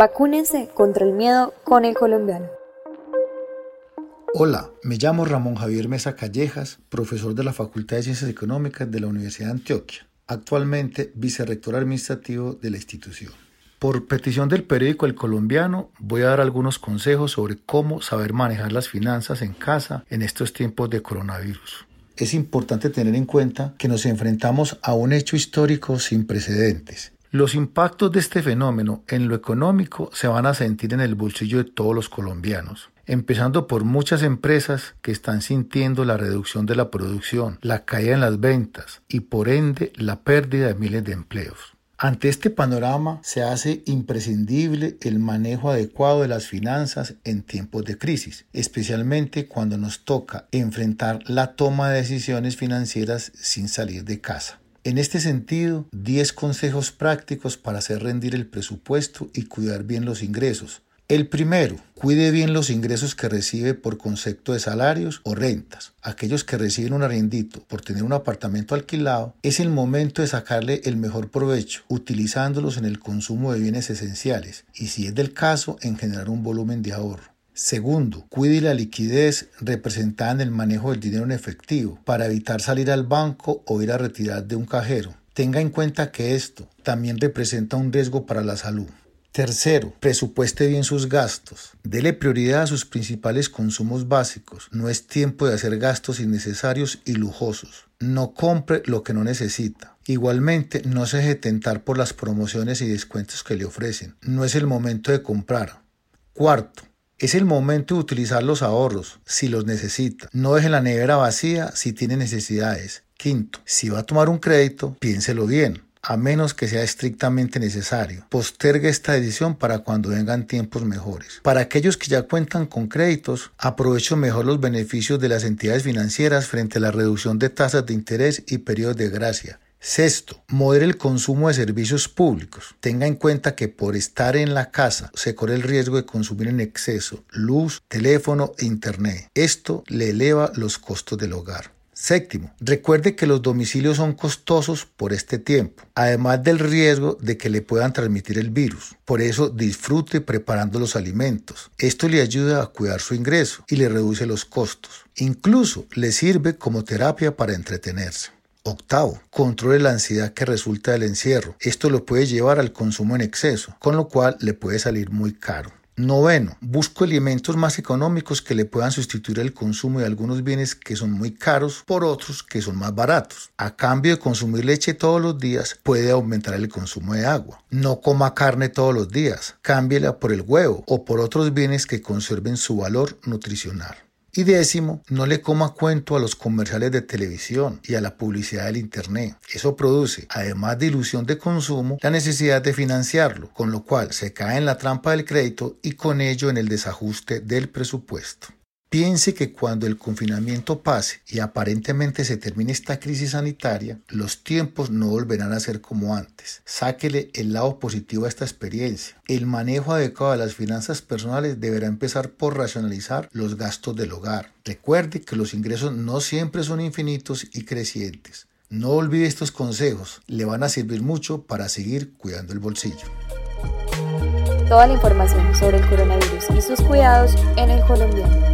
Vacúnense contra el miedo con el colombiano. Hola, me llamo Ramón Javier Mesa Callejas, profesor de la Facultad de Ciencias Económicas de la Universidad de Antioquia, actualmente vicerrector administrativo de la institución. Por petición del periódico El Colombiano, voy a dar algunos consejos sobre cómo saber manejar las finanzas en casa en estos tiempos de coronavirus. Es importante tener en cuenta que nos enfrentamos a un hecho histórico sin precedentes los impactos de este fenómeno en lo económico se van a sentir en el bolsillo de todos los colombianos, empezando por muchas empresas que están sintiendo la reducción de la producción, la caída en las ventas y por ende la pérdida de miles de empleos. Ante este panorama se hace imprescindible el manejo adecuado de las finanzas en tiempos de crisis, especialmente cuando nos toca enfrentar la toma de decisiones financieras sin salir de casa. En este sentido, 10 consejos prácticos para hacer rendir el presupuesto y cuidar bien los ingresos. El primero, cuide bien los ingresos que recibe por concepto de salarios o rentas. Aquellos que reciben un arriendito por tener un apartamento alquilado, es el momento de sacarle el mejor provecho, utilizándolos en el consumo de bienes esenciales y si es del caso, en generar un volumen de ahorro. Segundo, cuide la liquidez representada en el manejo del dinero en efectivo para evitar salir al banco o ir a retirar de un cajero. Tenga en cuenta que esto también representa un riesgo para la salud. Tercero, presupueste bien sus gastos. Dele prioridad a sus principales consumos básicos. No es tiempo de hacer gastos innecesarios y lujosos. No compre lo que no necesita. Igualmente, no se deje tentar por las promociones y descuentos que le ofrecen. No es el momento de comprar. Cuarto, es el momento de utilizar los ahorros si los necesita. No deje la nevera vacía si tiene necesidades. Quinto, si va a tomar un crédito, piénselo bien a menos que sea estrictamente necesario. Postergue esta decisión para cuando vengan tiempos mejores. Para aquellos que ya cuentan con créditos, aprovecho mejor los beneficios de las entidades financieras frente a la reducción de tasas de interés y periodos de gracia. Sexto, modere el consumo de servicios públicos. Tenga en cuenta que por estar en la casa se corre el riesgo de consumir en exceso luz, teléfono e internet. Esto le eleva los costos del hogar. Séptimo, recuerde que los domicilios son costosos por este tiempo, además del riesgo de que le puedan transmitir el virus. Por eso disfrute preparando los alimentos. Esto le ayuda a cuidar su ingreso y le reduce los costos. Incluso le sirve como terapia para entretenerse. Octavo, controle la ansiedad que resulta del encierro. Esto lo puede llevar al consumo en exceso, con lo cual le puede salir muy caro. Noveno, busco elementos más económicos que le puedan sustituir el consumo de algunos bienes que son muy caros por otros que son más baratos. A cambio de consumir leche todos los días, puede aumentar el consumo de agua. No coma carne todos los días, cámbiela por el huevo o por otros bienes que conserven su valor nutricional. Y décimo, no le coma cuento a los comerciales de televisión y a la publicidad del Internet. Eso produce, además de ilusión de consumo, la necesidad de financiarlo, con lo cual se cae en la trampa del crédito y con ello en el desajuste del presupuesto. Piense que cuando el confinamiento pase y aparentemente se termine esta crisis sanitaria, los tiempos no volverán a ser como antes. Sáquele el lado positivo a esta experiencia. El manejo adecuado de las finanzas personales deberá empezar por racionalizar los gastos del hogar. Recuerde que los ingresos no siempre son infinitos y crecientes. No olvide estos consejos, le van a servir mucho para seguir cuidando el bolsillo. Toda la información sobre el coronavirus y sus cuidados en el colombiano.